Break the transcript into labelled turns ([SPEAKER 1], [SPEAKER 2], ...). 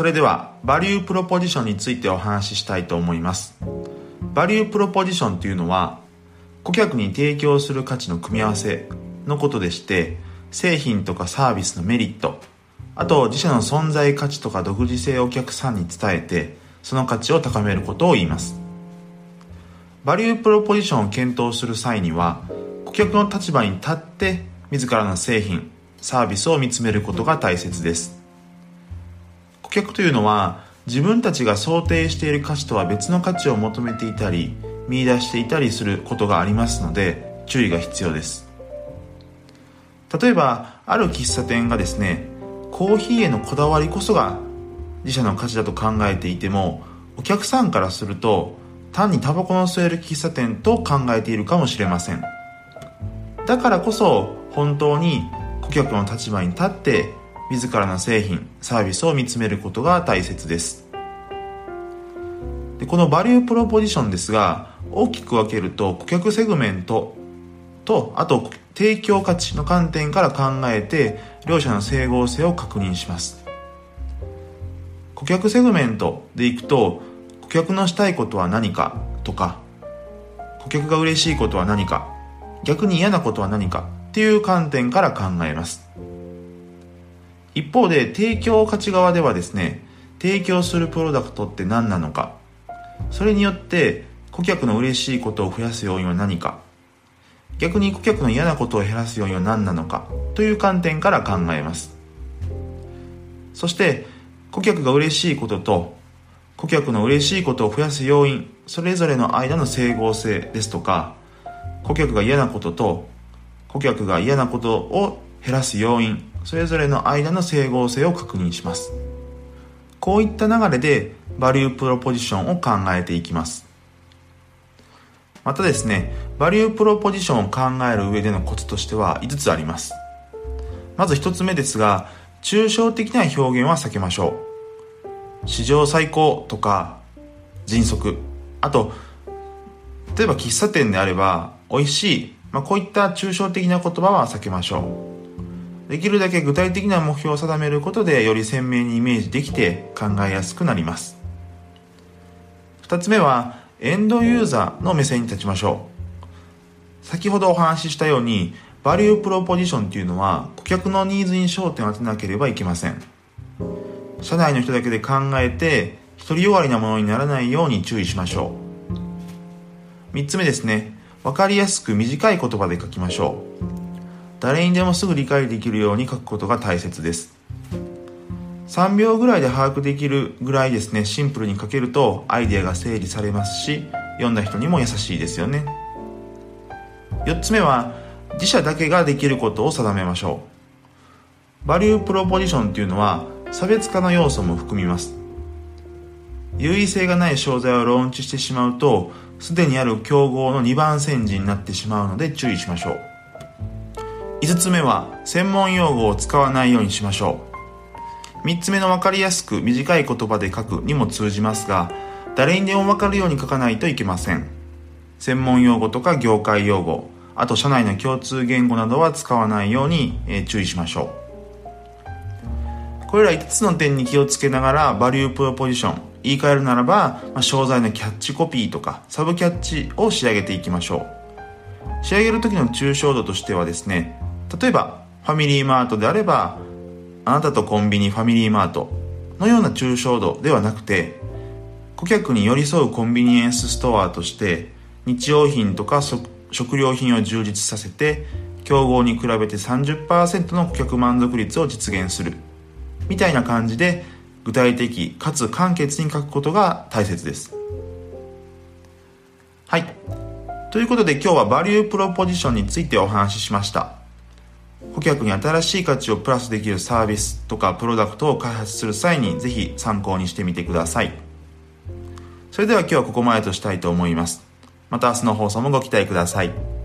[SPEAKER 1] それではバリュープロポジションについてお話ししたいと思います。バリュープロポジションというのは顧客に提供する価値の組み合わせのことでして製品とかサービスのメリットあと自社の存在価値とか独自性をお客さんに伝えてその価値を高めることを言います。バリュープロポジションを検討する際には顧客の立場に立って自らの製品サービスを見つめることが大切です。顧客というのは自分たちが想定している価値とは別の価値を求めていたり見出していたりすることがありますので注意が必要です。例えばある喫茶店がですねコーヒーへのこだわりこそが自社の価値だと考えていてもお客さんからすると単にタバコの吸える喫茶店と考えているかもしれません。だからこそ本当に顧客の立場に立って自らの製品サービスを見つめることが大切です。でこのバリュープロポジションですが大きく分けると顧客セグメントとあと提供価値の観点から考えて両者の整合性を確認します。顧客セグメントでいくと顧客のしたいことは何かとか顧客が嬉しいことは何か逆に嫌なことは何かっていう観点から考えます。一方で提供価値側ではですね提供するプロダクトって何なのか。それによって顧客の嬉しいことを増やす要因は何か。逆に顧客の嫌なことを減らす要因は何なのか。という観点から考えます。そして顧客が嬉しいことと顧客の嬉しいことを増やす要因それぞれの間の整合性ですとか顧客が嫌なことと顧客が嫌なことを減らす要因それぞれの間の整合性を確認します。こういった流れでバリュープロポジションを考えていきます。またですねバリュープロポジションを考える上でのコツとしては5つあります。まず1つ目ですが抽象的な表現は避けましょう。史上最高とか迅速。あと例えば喫茶店であれば美味しい、まあ、こういった抽象的な言葉は避けましょう。できるだけ具体的な目標を定めることでより鮮明にイメージできて考えやすくなります。2つ目はエンドユーザーの目線に立ちましょう。先ほどお話ししたようにバリュープロポジションというのは顧客のニーズに焦点を当てなければいけません。社内の人だけで考えて独りよがりなものにならないように注意しましょう。3つ目ですね。分かりやすく短い言葉で書きましょう。誰にでもすぐ理解できるように書くことが大切です。3秒ぐらいで把握できるぐらいですねシンプルに書けるとアイデアが整理されますし読んだ人にも優しいですよね。4つ目は自社だけができることを定めましょう。バリュープロポジションっていうのは差別化の要素も含みます。優位性がない商材をローンチしてしまうとすでにある競合の2番煎じになってしまうので注意しましょう。5つ目は専門用語を使わないようにしましょう。3つ目の分かりやすく短い言葉で書くにも通じますが誰にでも分かるように書かないといけません。専門用語とか業界用語あと社内の共通言語などは使わないように、注意しましょう。これら5つの点に気をつけながらバリュープロポジション言い換えるならば、まあ、商材のキャッチコピーとかサブキャッチを仕上げていきましょう。仕上げる時の抽象度としてはですね例えばファミリーマートであればあなたとコンビニファミリーマートのような抽象度ではなくて顧客に寄り添うコンビニエンスストアとして日用品とか食料品を充実させて競合に比べて30%の顧客満足率を実現する。みたいな感じで具体的かつ簡潔に書くことが大切です。はい。ということで今日はバリュープロポジションについてお話ししました。顧客に新しい価値をプラスできるサービスとかプロダクトを開発する際にぜひ参考にしてみてください。それでは今日はここまでとしたいと思います。また明日の放送もご期待ください。